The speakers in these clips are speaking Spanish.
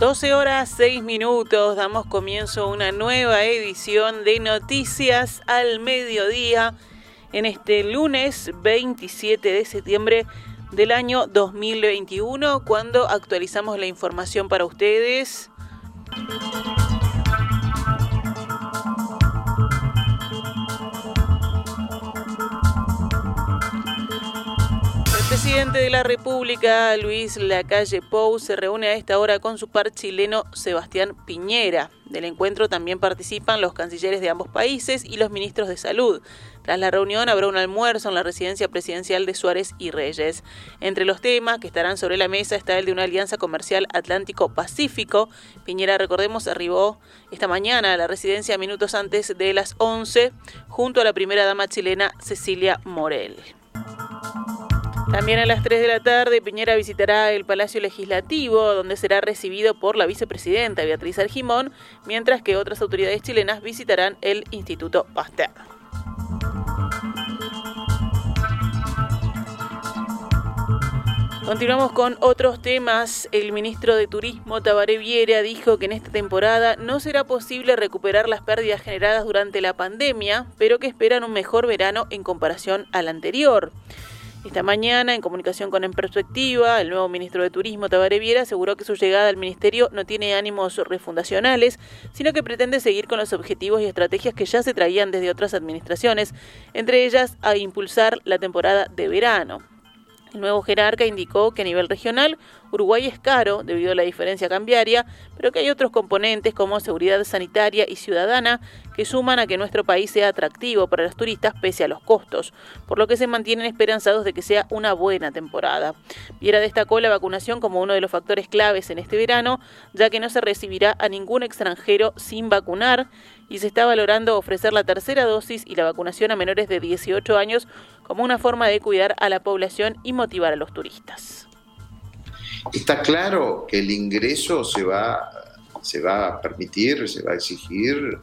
12 horas 6 minutos, damos comienzo a una nueva edición de Noticias al Mediodía en este lunes 27 de septiembre del año 2021, cuando actualizamos la información para ustedes. Presidente de la República, Luis Lacalle Pou, se reúne a esta hora con su par chileno Sebastián Piñera. Del encuentro también participan los cancilleres de ambos países y los ministros de salud. Tras la reunión habrá un almuerzo en la residencia presidencial de Suárez y Reyes. Entre los temas que estarán sobre la mesa está el de una alianza comercial Atlántico-Pacífico. Piñera, recordemos, arribó esta mañana a la residencia minutos antes de las 11 junto a la primera dama chilena Cecilia Morel. También a las 3 de la tarde, Piñera visitará el Palacio Legislativo, donde será recibido por la vicepresidenta Beatriz Argimón, mientras que otras autoridades chilenas visitarán el Instituto Pasteur. Continuamos con otros temas. El ministro de Turismo, Tabaré Viera, dijo que en esta temporada no será posible recuperar las pérdidas generadas durante la pandemia, pero que esperan un mejor verano en comparación al anterior. Esta mañana, en comunicación con En Perspectiva, el nuevo ministro de Turismo, Tabaré Viera, aseguró que su llegada al ministerio no tiene ánimos refundacionales, sino que pretende seguir con los objetivos y estrategias que ya se traían desde otras administraciones, entre ellas a impulsar la temporada de verano. El nuevo jerarca indicó que a nivel regional Uruguay es caro debido a la diferencia cambiaria, pero que hay otros componentes como seguridad sanitaria y ciudadana que suman a que nuestro país sea atractivo para los turistas pese a los costos, por lo que se mantienen esperanzados de que sea una buena temporada. Viera destacó la vacunación como uno de los factores claves en este verano, ya que no se recibirá a ningún extranjero sin vacunar y se está valorando ofrecer la tercera dosis y la vacunación a menores de 18 años como una forma de cuidar a la población y motivar a los turistas. Está claro que el ingreso se va, se va a permitir, se va a exigir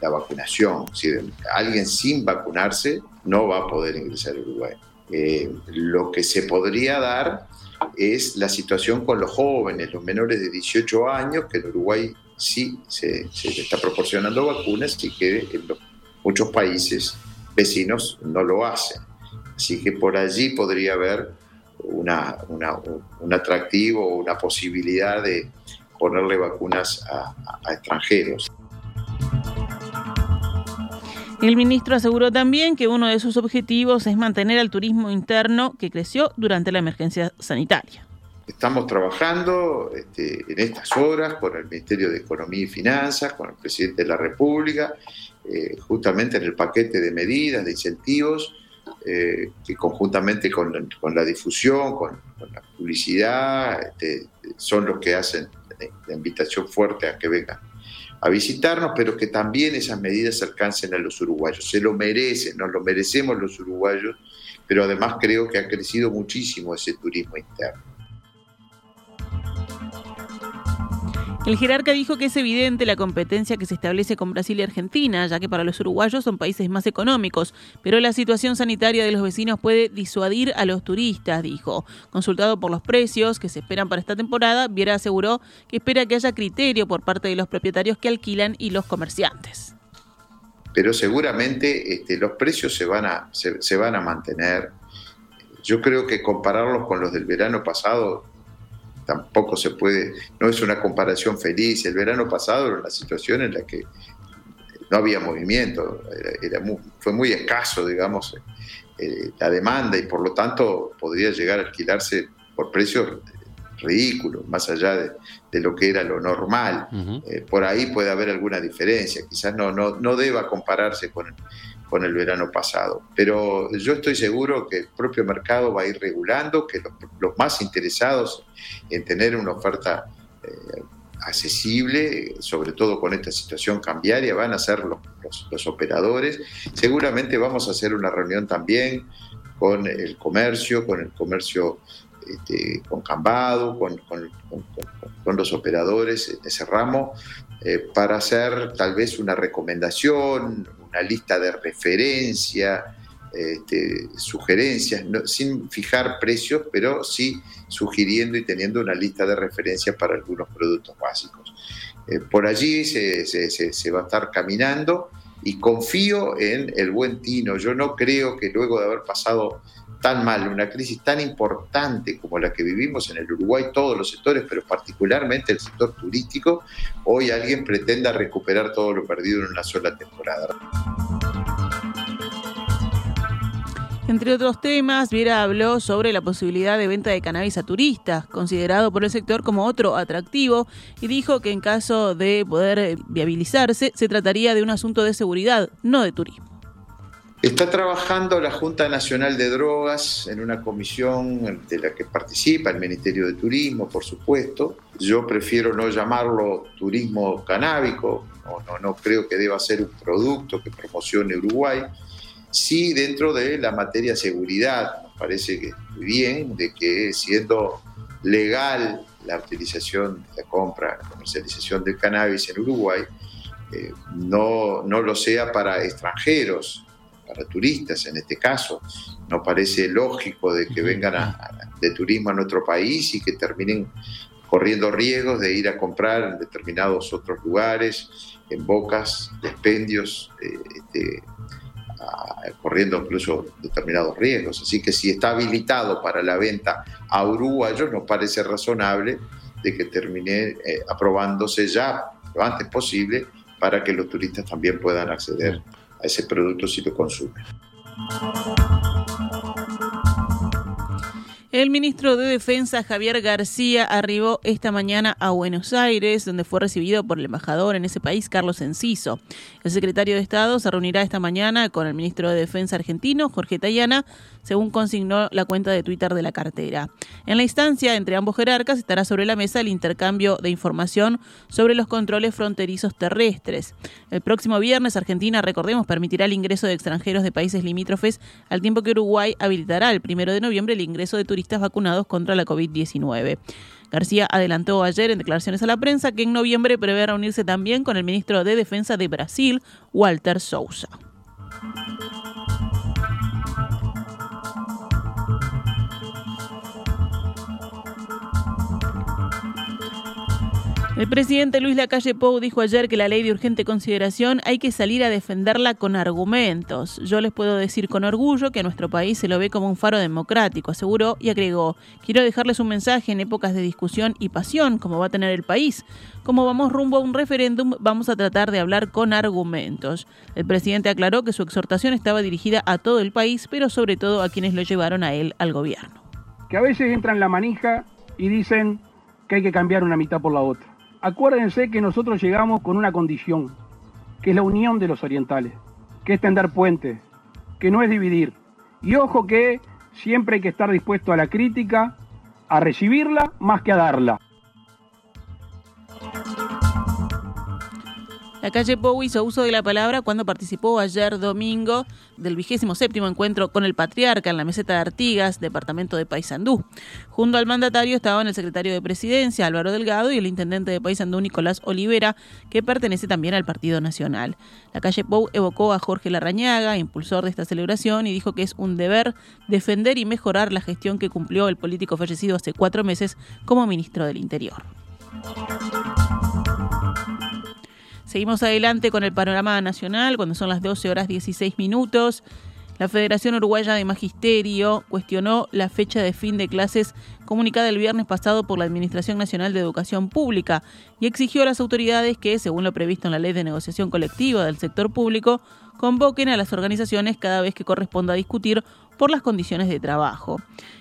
la vacunación. Si alguien sin vacunarse no va a poder ingresar a Uruguay. Eh, lo que se podría dar es la situación con los jóvenes, los menores de 18 años, que en Uruguay sí se, está proporcionando vacunas y que en muchos países vecinos no lo hacen. Así que por allí podría haber una, un atractivo o una posibilidad de ponerle vacunas a, extranjeros. El ministro aseguró también que uno de sus objetivos es mantener el turismo interno que creció durante la emergencia sanitaria. Estamos trabajando este, en estas horas con el Ministerio de Economía y Finanzas, con el presidente de la República, eh, justamente en el paquete de medidas, de incentivos eh, que conjuntamente con, la difusión, con, la publicidad, este, son los que hacen la invitación fuerte a que vengan a visitarnos, pero que también esas medidas alcancen a los uruguayos. Se lo merecen, nos lo merecemos los uruguayos, pero además creo que ha crecido muchísimo ese turismo interno. El jerarca dijo que es evidente la competencia que se establece con Brasil y Argentina, ya que para los uruguayos son países más económicos, pero la situación sanitaria de los vecinos puede disuadir a los turistas, dijo. Consultado por los precios que se esperan para esta temporada, Viera aseguró que espera que haya criterio por parte de los propietarios que alquilan y los comerciantes. Pero seguramente este, los precios se van, a, se van a mantener. Yo creo que compararlos con los del verano pasado tampoco se puede, no es una comparación feliz. El verano pasado era una situación en la que no había movimiento, era, fue muy escaso, digamos, eh, la demanda y por lo tanto podría llegar a alquilarse por precios ridículos, más allá de, lo que era lo normal. Eh, por ahí puede haber alguna diferencia, quizás no, no, no deba compararse con, con el verano pasado. Pero yo estoy seguro que el propio mercado va a ir regulando, que los, más interesados en tener una oferta eh, accesible, sobre todo con esta situación cambiaria, van a ser los, los, operadores. Seguramente vamos a hacer una reunión también con el comercio, con el comercio este, con Cambado, con, con, con, los operadores en ese ramo, eh, para hacer tal vez una recomendación, una lista de referencia, este, sugerencias, sin fijar precios, pero sí sugiriendo y teniendo una lista de referencia para algunos productos básicos. Eh, por allí se, se, va a estar caminando y confío en el buen tino. Yo no creo que luego de haber pasado tan mal, una crisis tan importante como la que vivimos en el Uruguay, todos los sectores, pero particularmente el sector turístico, hoy alguien pretenda recuperar todo lo perdido en una sola temporada. Entre otros temas, Viera habló sobre la posibilidad de venta de cannabis a turistas, considerado por el sector como otro atractivo, y dijo que en caso de poder viabilizarse, se trataría de un asunto de seguridad, no de turismo. Está trabajando la Junta Nacional de Drogas en una comisión de la que participa el Ministerio de Turismo, por supuesto. Yo prefiero no llamarlo turismo canábico, no, no, no creo que deba ser un producto que promocione Uruguay Sí, dentro de la materia seguridad, nos parece que muy bien, de que siendo legal la utilización, la compra, la comercialización del cannabis en Uruguay, eh, no, no lo sea para extranjeros, para turistas en este caso. Nos parece lógico de que vengan de turismo a nuestro país y que terminen corriendo riesgos de ir a comprar en determinados otros lugares, en bocas, expendios, eh, este, corriendo incluso determinados riesgos. Así que si está habilitado para la venta a uruguayos, nos parece razonable de que termine eh, aprobándose ya lo antes posible para que los turistas también puedan acceder a ese producto si lo consumen. El ministro de Defensa Javier García arribó esta mañana a Buenos Aires, donde fue recibido por el embajador en ese país, Carlos Enciso. El secretario de Estado se reunirá esta mañana con el ministro de Defensa argentino, Jorge Tayana, según consignó la cuenta de Twitter de la cartera. En la instancia entre ambos jerarcas estará sobre la mesa el intercambio de información sobre los controles fronterizos terrestres. El próximo viernes Argentina, recordemos, permitirá el ingreso de extranjeros de países limítrofes, al tiempo que Uruguay habilitará el primero de noviembre el ingreso de turistas vacunados contra la COVID-19. García adelantó ayer en declaraciones a la prensa que en noviembre prevé reunirse también con el ministro de Defensa de Brasil, Walter Sousa. El presidente Luis Lacalle Pou dijo ayer que la ley de urgente consideración hay que salir a defenderla con argumentos. Yo les puedo decir con orgullo que a nuestro país se lo ve como un faro democrático, aseguró y agregó, quiero dejarles un mensaje en épocas de discusión y pasión, como va a tener el país. Como vamos rumbo a un referéndum, vamos a tratar de hablar con argumentos. El presidente aclaró que su exhortación estaba dirigida a todo el país, pero sobre todo a quienes lo llevaron a él al gobierno. Que a veces entran la manija y dicen que hay que cambiar una mitad por la otra Acuérdense que nosotros llegamos con una condición, que es la unión de los orientales, que es tender puentes, que no es dividir. Y ojo que siempre hay que estar dispuesto a la crítica, a recibirla más que a darla. La calle Pou hizo uso de la palabra cuando participó ayer domingo del vigésimo séptimo encuentro con el patriarca en la meseta de Artigas, departamento de Paysandú. Junto al mandatario estaban el secretario de Presidencia, Álvaro Delgado, y el intendente de Paysandú, Nicolás Olivera, que pertenece también al Partido Nacional. La calle Pou evocó a Jorge Larrañaga, impulsor de esta celebración, y dijo que es un deber defender y mejorar la gestión que cumplió el político fallecido hace cuatro meses como ministro del Interior. Seguimos adelante con el panorama nacional cuando son las 12 horas 16 minutos. La Federación Uruguaya de Magisterio cuestionó la fecha de fin de clases comunicada el viernes pasado por la Administración Nacional de Educación Pública y exigió a las autoridades que, según lo previsto en la Ley de Negociación Colectiva del Sector Público, convoquen a las organizaciones cada vez que corresponda discutir por las condiciones de trabajo.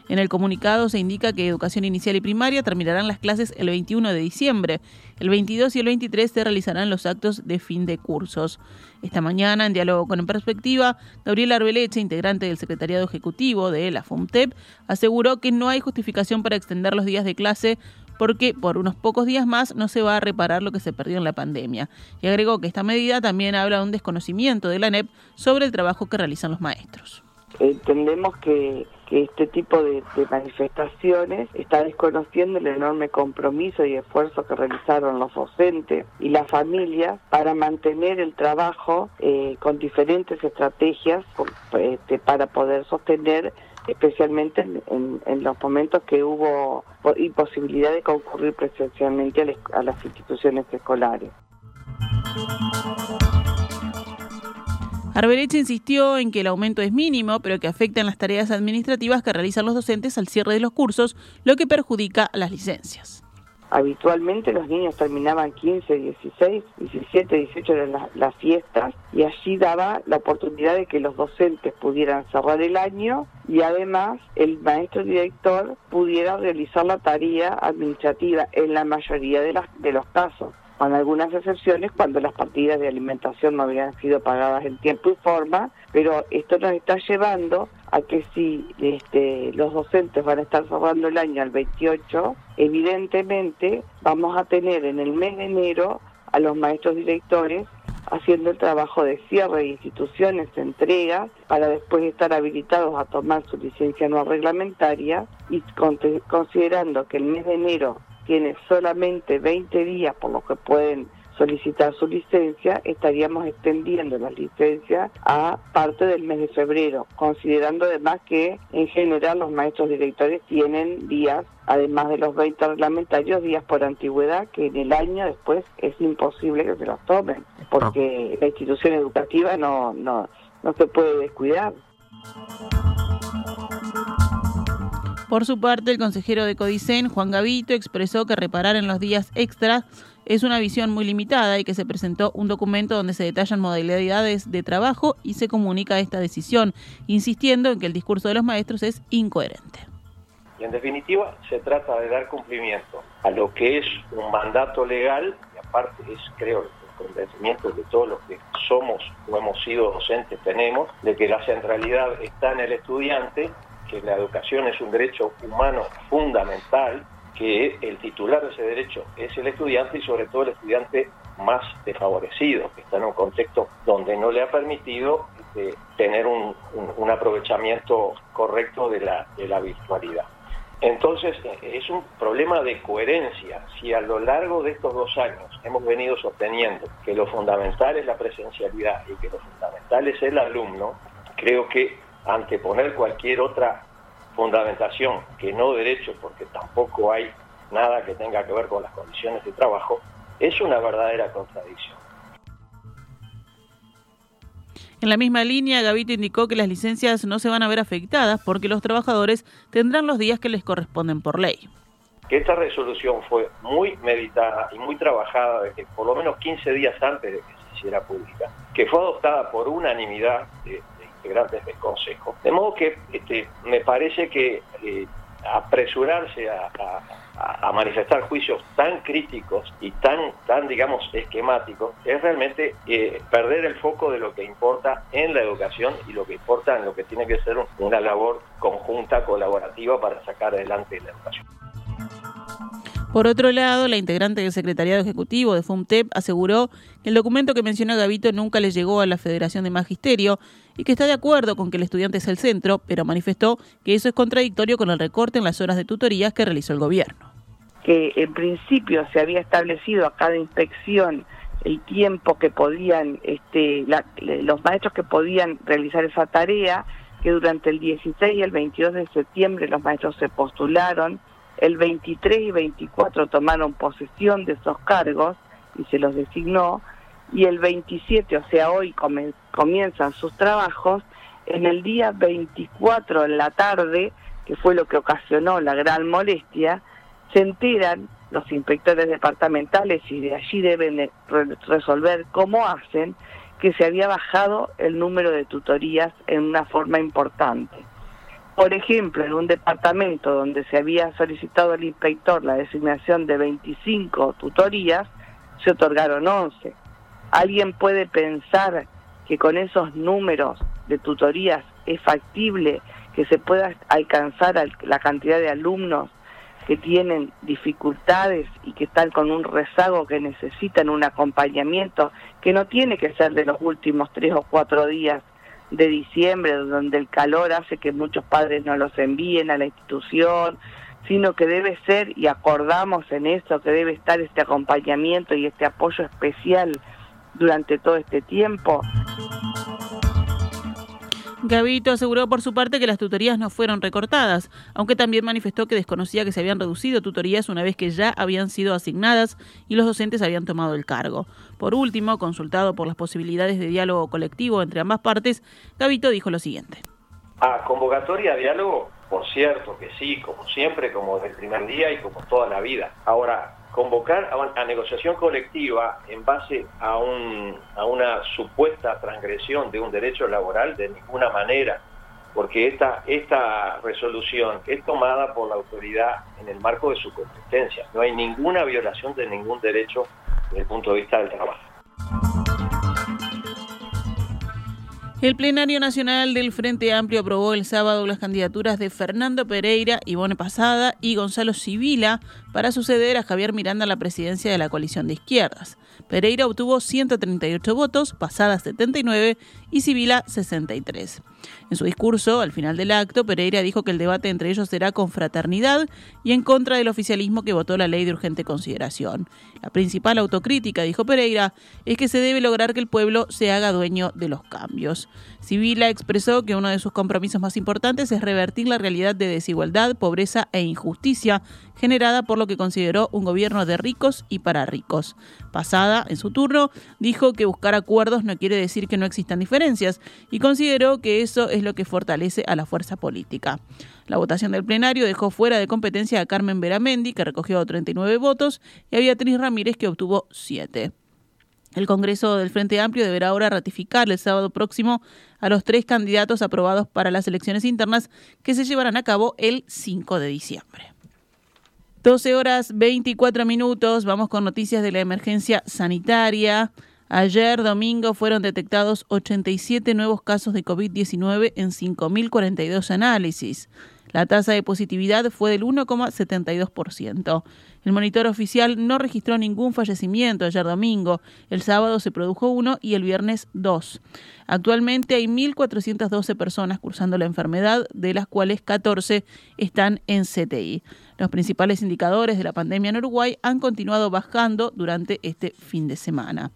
En el comunicado se indica que educación inicial y primaria terminarán las clases el 21 de diciembre. El 22 y el 23 se realizarán los actos de fin de cursos. Esta mañana, en diálogo con En Perspectiva, Gabriela Arbeleche, integrante del Secretariado Ejecutivo de la FUMTEP, aseguró que no hay justificación para extender los días de clase porque por unos pocos días más no se va a reparar lo que se perdió en la pandemia. Y agregó que esta medida también habla de un desconocimiento de la ANEP sobre el trabajo que realizan los maestros. Entendemos que este tipo de, manifestaciones está desconociendo el enorme compromiso y esfuerzo que realizaron los docentes y las familias para mantener el trabajo eh, con diferentes estrategias este, para poder sostener especialmente en, los momentos que hubo imposibilidad de concurrir presencialmente a las instituciones escolares. Arbereche insistió en que el aumento es mínimo, pero que afecta en las tareas administrativas que realizan los docentes al cierre de los cursos, lo que perjudica las licencias. Habitualmente los niños terminaban 15, 16, 17, 18 de las, fiestas y allí daba la oportunidad de que los docentes pudieran cerrar el año y además el maestro director pudiera realizar la tarea administrativa en la mayoría de, las, de los casos con algunas excepciones cuando las partidas de alimentación no habían sido pagadas en tiempo y forma, pero esto nos está llevando a que si este, los docentes van a estar cerrando el año al 28, evidentemente vamos a tener en el mes de enero a los maestros directores haciendo el trabajo de cierre de instituciones, entrega, para después estar habilitados a tomar su licencia no reglamentaria y considerando que el mes de enero tiene solamente 20 días por lo que pueden solicitar su licencia, estaríamos extendiendo la licencia a parte del mes de febrero, considerando además que en general los maestros directores tienen días, además de los 20 reglamentarios, días por antigüedad, que en el año después es imposible que se los tomen, porque la institución educativa no, no, no se puede descuidar. Por su parte, el consejero de Codicen, Juan Gavito, expresó que reparar en los días extras es una visión muy limitada y que se presentó un documento donde se detallan modalidades de trabajo y se comunica esta decisión, insistiendo en que el discurso de los maestros es incoherente. Y en definitiva, se trata de dar cumplimiento a lo que es un mandato legal y aparte es, creo, el convencimiento de todos los que somos o hemos sido docentes tenemos, de que la centralidad está en el estudiante que la educación es un derecho humano fundamental, que el titular de ese derecho es el estudiante y sobre todo el estudiante más desfavorecido, que está en un contexto donde no le ha permitido este, tener un, aprovechamiento correcto de la, de la virtualidad. Entonces, es un problema de coherencia. Si a lo largo de estos dos años hemos venido sosteniendo que lo fundamental es la presencialidad y que lo fundamental es el alumno, creo que anteponer cualquier otra fundamentación que no derecho, porque tampoco hay nada que tenga que ver con las condiciones de trabajo, es una verdadera contradicción. En la misma línea, Gavito indicó que las licencias no se van a ver afectadas porque los trabajadores tendrán los días que les corresponden por ley. Que esta resolución fue muy meditada y muy trabajada desde por lo menos 15 días antes de que se hiciera pública, que fue adoptada por unanimidad de, integrantes del Consejo. De modo que este, me parece que eh, apresurarse a, manifestar juicios tan críticos y tan, tan digamos, esquemáticos es realmente eh, perder el foco de lo que importa en la educación y lo que importa en lo que tiene que ser una labor conjunta, colaborativa para sacar adelante la educación. Por otro lado, la integrante del secretariado ejecutivo de FUMTEP aseguró que el documento que mencionó Gavito nunca le llegó a la Federación de Magisterio y que está de acuerdo con que el estudiante es el centro, pero manifestó que eso es contradictorio con el recorte en las horas de tutorías que realizó el gobierno. Que en principio se había establecido a cada inspección el tiempo que podían, este, los maestros que podían realizar esa tarea, que durante el 16 y el 22 de septiembre los maestros se postularon el 23 y 24 tomaron posesión de esos cargos y se los designó, y el 27, o sea, hoy comienzan sus trabajos, en el día 24 en la tarde, que fue lo que ocasionó la gran molestia, se enteran los inspectores departamentales y de allí deben resolver cómo hacen que se había bajado el número de tutorías en una forma importante. Por ejemplo, en un departamento donde se había solicitado al inspector la designación de 25 tutorías, se otorgaron 11. ¿Alguien puede pensar que con esos números de tutorías es factible que se pueda alcanzar la cantidad de alumnos que tienen dificultades y que están con un rezago que necesitan un acompañamiento que no tiene que ser de los últimos tres o cuatro días de diciembre, donde el calor hace que muchos padres no los envíen a la institución, sino que debe ser, y acordamos en eso, que debe estar este acompañamiento y este apoyo especial durante todo este tiempo. Gavito aseguró por su parte que las tutorías no fueron recortadas, aunque también manifestó que desconocía que se habían reducido tutorías una vez que ya habían sido asignadas y los docentes habían tomado el cargo. Por último, consultado por las posibilidades de diálogo colectivo entre ambas partes, Gavito dijo lo siguiente. A convocatoria a diálogo, por cierto que sí, como siempre, como desde el primer día y como toda la vida. Ahora, convocar a, negociación colectiva en base a, un, a una supuesta transgresión de un derecho laboral de ninguna manera, porque esta, esta resolución es tomada por la autoridad en el marco de su competencia. No hay ninguna violación de ningún derecho desde el punto de vista del trabajo. El plenario nacional del Frente Amplio aprobó el sábado las candidaturas de Fernando Pereira, Ivone Pasada y Gonzalo Civila para suceder a Javier Miranda en la presidencia de la coalición de izquierdas. Pereira obtuvo 138 votos, Pasada 79 y Civila 63. En su discurso, al final del acto, Pereira dijo que el debate entre ellos será con fraternidad y en contra del oficialismo que votó la ley de urgente consideración. La principal autocrítica, dijo Pereira, es que se debe lograr que el pueblo se haga dueño de los cambios. Civila expresó que uno de sus compromisos más importantes es revertir la realidad de desigualdad, pobreza e injusticia generada por lo que consideró un gobierno de ricos y para ricos. Pasada, en su turno, dijo que buscar acuerdos no quiere decir que no existan diferencias y consideró que eso es lo que fortalece a la fuerza política. La votación del plenario dejó fuera de competencia a Carmen Beramendi, que recogió 39 votos, y a Beatriz Ramírez, que obtuvo 7. El Congreso del Frente Amplio deberá ahora ratificar el sábado próximo a los tres candidatos aprobados para las elecciones internas que se llevarán a cabo el 5 de diciembre. 12 horas 24 minutos, vamos con noticias de la emergencia sanitaria. Ayer domingo fueron detectados 87 nuevos casos de COVID-19 en 5.042 análisis. La tasa de positividad fue del 1,72%. El monitor oficial no registró ningún fallecimiento ayer domingo. El sábado se produjo uno y el viernes dos. Actualmente hay 1.412 personas cursando la enfermedad, de las cuales 14 están en CTI. Los principales indicadores de la pandemia en Uruguay han continuado bajando durante este fin de semana.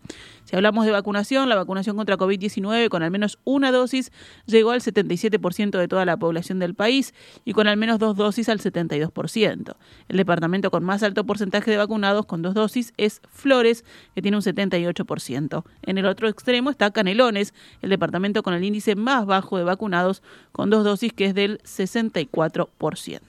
Hablamos de vacunación, la vacunación contra COVID-19 con al menos una dosis llegó al 77% de toda la población del país y con al menos dos dosis al 72%. El departamento con más alto porcentaje de vacunados con dos dosis es Flores, que tiene un 78%. En el otro extremo está Canelones, el departamento con el índice más bajo de vacunados con dos dosis, que es del 64%.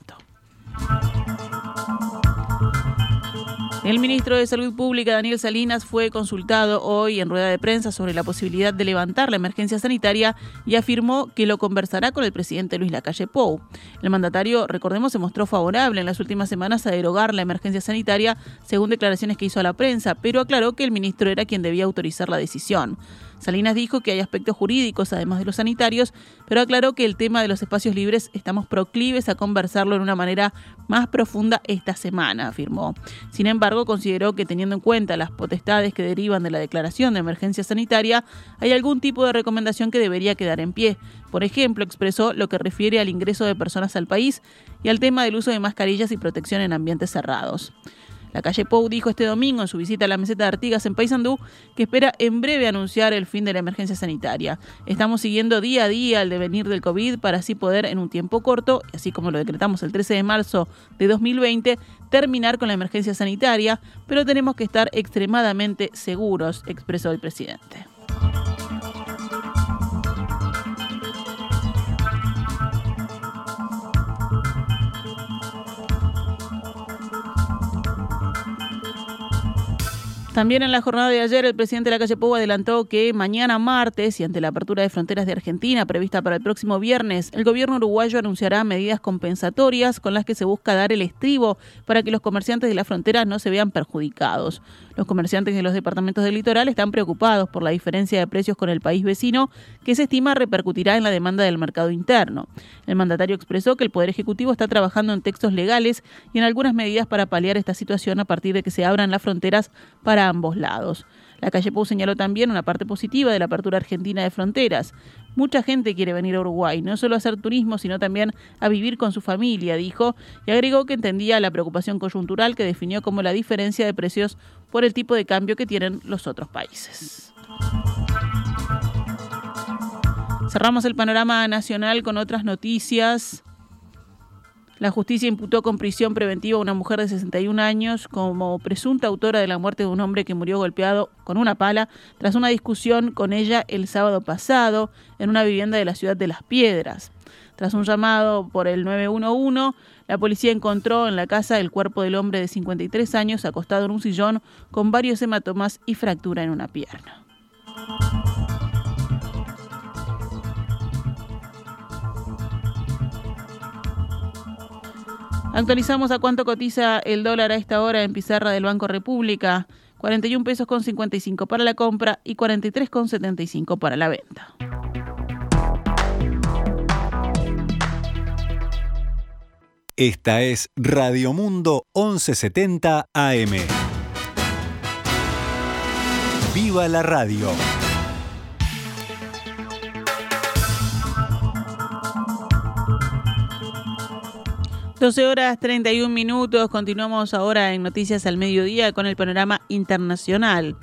El ministro de Salud Pública, Daniel Salinas, fue consultado hoy en rueda de prensa sobre la posibilidad de levantar la emergencia sanitaria y afirmó que lo conversará con el presidente Luis Lacalle Pou. El mandatario, recordemos, se mostró favorable en las últimas semanas a derogar la emergencia sanitaria, según declaraciones que hizo a la prensa, pero aclaró que el ministro era quien debía autorizar la decisión. Salinas dijo que hay aspectos jurídicos además de los sanitarios, pero aclaró que el tema de los espacios libres estamos proclives a conversarlo en una manera más profunda esta semana, afirmó. Sin embargo, consideró que teniendo en cuenta las potestades que derivan de la declaración de emergencia sanitaria, hay algún tipo de recomendación que debería quedar en pie. Por ejemplo, expresó lo que refiere al ingreso de personas al país y al tema del uso de mascarillas y protección en ambientes cerrados. La calle Pou dijo este domingo en su visita a la meseta de Artigas en Paysandú que espera en breve anunciar el fin de la emergencia sanitaria. Estamos siguiendo día a día el devenir del COVID para así poder en un tiempo corto, así como lo decretamos el 13 de marzo de 2020, terminar con la emergencia sanitaria, pero tenemos que estar extremadamente seguros, expresó el presidente. También en la jornada de ayer, el presidente de la calle Pou adelantó que mañana martes y ante la apertura de fronteras de Argentina prevista para el próximo viernes, el gobierno uruguayo anunciará medidas compensatorias con las que se busca dar el estribo para que los comerciantes de la frontera no se vean perjudicados. Los comerciantes de los departamentos del litoral están preocupados por la diferencia de precios con el país vecino que se estima repercutirá en la demanda del mercado interno. El mandatario expresó que el Poder Ejecutivo está trabajando en textos legales y en algunas medidas para paliar esta situación a partir de que se abran las fronteras para ambos lados. La calle Pou señaló también una parte positiva de la apertura argentina de fronteras. Mucha gente quiere venir a Uruguay, no solo a hacer turismo, sino también a vivir con su familia, dijo, y agregó que entendía la preocupación coyuntural que definió como la diferencia de precios por el tipo de cambio que tienen los otros países. Cerramos el panorama nacional con otras noticias. La justicia imputó con prisión preventiva a una mujer de 61 años como presunta autora de la muerte de un hombre que murió golpeado con una pala tras una discusión con ella el sábado pasado en una vivienda de la ciudad de Las Piedras. Tras un llamado por el 911, la policía encontró en la casa el cuerpo del hombre de 53 años acostado en un sillón con varios hematomas y fractura en una pierna. Actualizamos a cuánto cotiza el dólar a esta hora en pizarra del Banco República. 41 pesos con 55 para la compra y 43 con 75 para la venta. Esta es Radio Mundo 1170 AM. ¡Viva la radio! 12 horas 31 minutos. Continuamos ahora en Noticias al Mediodía con el panorama internacional.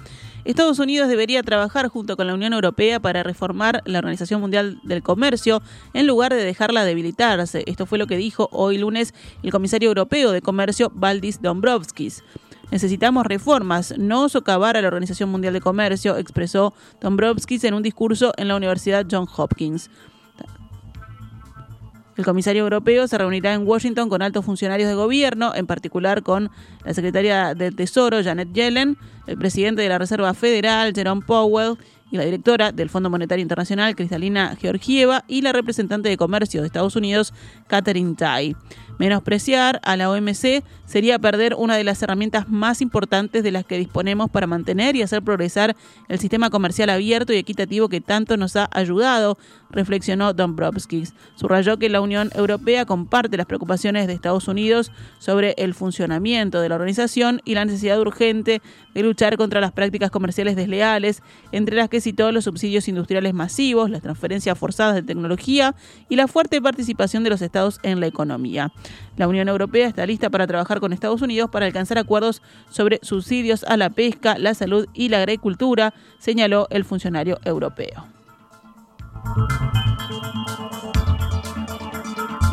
Estados Unidos debería trabajar junto con la Unión Europea para reformar la Organización Mundial del Comercio en lugar de dejarla debilitarse. Esto fue lo que dijo hoy lunes el comisario europeo de Comercio, Valdis Dombrovskis. Necesitamos reformas, no socavar a la Organización Mundial de Comercio, expresó Dombrovskis en un discurso en la Universidad Johns Hopkins. El comisario europeo se reunirá en Washington con altos funcionarios de gobierno, en particular con la secretaria del Tesoro, Janet Yellen, el presidente de la Reserva Federal, Jerome Powell, y la directora del Fondo Monetario Internacional, Cristalina Georgieva, y la representante de Comercio de Estados Unidos, Catherine Tai. Menospreciar a la OMC sería perder una de las herramientas más importantes de las que disponemos para mantener y hacer progresar el sistema comercial abierto y equitativo que tanto nos ha ayudado, reflexionó Dombrovskis. Subrayó que la Unión Europea comparte las preocupaciones de Estados Unidos sobre el funcionamiento de la organización y la necesidad urgente de luchar contra las prácticas comerciales desleales, entre las que citó los subsidios industriales masivos, las transferencias forzadas de tecnología y la fuerte participación de los estados en la economía. La Unión Europea está lista para trabajar con Estados Unidos para alcanzar acuerdos sobre subsidios a la pesca, la salud y la agricultura, señaló el funcionario europeo.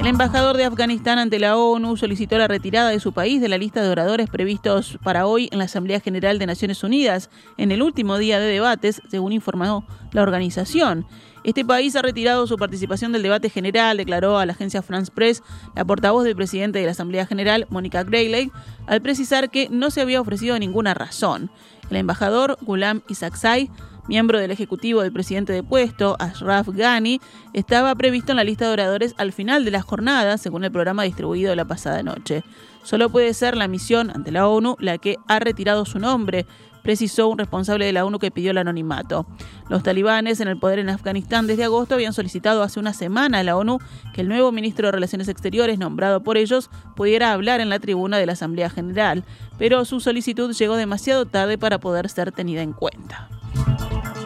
El embajador de Afganistán ante la ONU solicitó la retirada de su país de la lista de oradores previstos para hoy en la Asamblea General de Naciones Unidas, en el último día de debates, según informó la organización. Este país ha retirado su participación del debate general, declaró a la agencia France Press la portavoz del presidente de la Asamblea General, Mónica Grayley, al precisar que no se había ofrecido ninguna razón. El embajador Ghulam Isaksai miembro del ejecutivo del presidente de puesto, Ashraf Ghani, estaba previsto en la lista de oradores al final de la jornada, según el programa distribuido la pasada noche. Solo puede ser la misión ante la ONU la que ha retirado su nombre, precisó un responsable de la ONU que pidió el anonimato. Los talibanes en el poder en Afganistán desde agosto habían solicitado hace una semana a la ONU que el nuevo ministro de Relaciones Exteriores, nombrado por ellos, pudiera hablar en la tribuna de la Asamblea General, pero su solicitud llegó demasiado tarde para poder ser tenida en cuenta. Bye.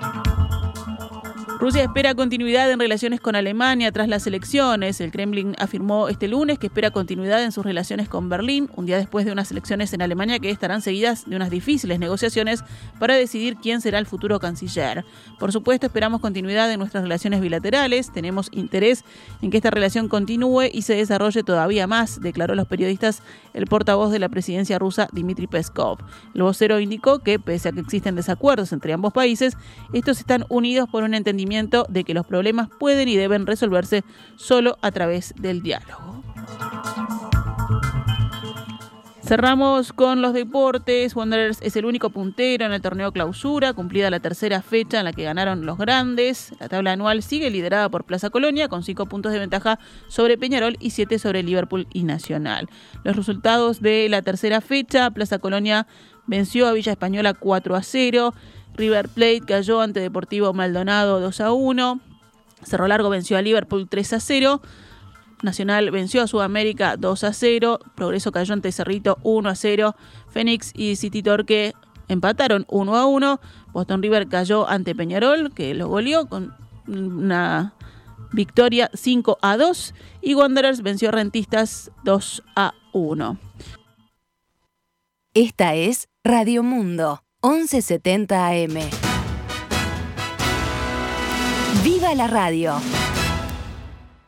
Rusia espera continuidad en relaciones con Alemania tras las elecciones. El Kremlin afirmó este lunes que espera continuidad en sus relaciones con Berlín, un día después de unas elecciones en Alemania que estarán seguidas de unas difíciles negociaciones para decidir quién será el futuro canciller. Por supuesto, esperamos continuidad en nuestras relaciones bilaterales. Tenemos interés en que esta relación continúe y se desarrolle todavía más, declaró los periodistas el portavoz de la presidencia rusa Dmitry Peskov. El vocero indicó que, pese a que existen desacuerdos entre ambos países, estos están unidos por un entendimiento de que los problemas pueden y deben resolverse solo a través del diálogo. Cerramos con los deportes. Wanderers es el único puntero en el torneo clausura, cumplida la tercera fecha en la que ganaron los grandes. La tabla anual sigue liderada por Plaza Colonia con cinco puntos de ventaja sobre Peñarol y siete sobre Liverpool y Nacional. Los resultados de la tercera fecha, Plaza Colonia venció a Villa Española 4 a 0, River Plate cayó ante Deportivo Maldonado 2 a 1, Cerro Largo venció a Liverpool 3 a 0. Nacional venció a Sudamérica 2 a 0, Progreso cayó ante Cerrito 1 a 0, Fénix y City Torque empataron 1 a 1, Boston River cayó ante Peñarol, que lo goleó con una victoria 5 a 2 y Wanderers venció a Rentistas 2 a 1. Esta es Radio Mundo 1170 AM. ¡Viva la radio!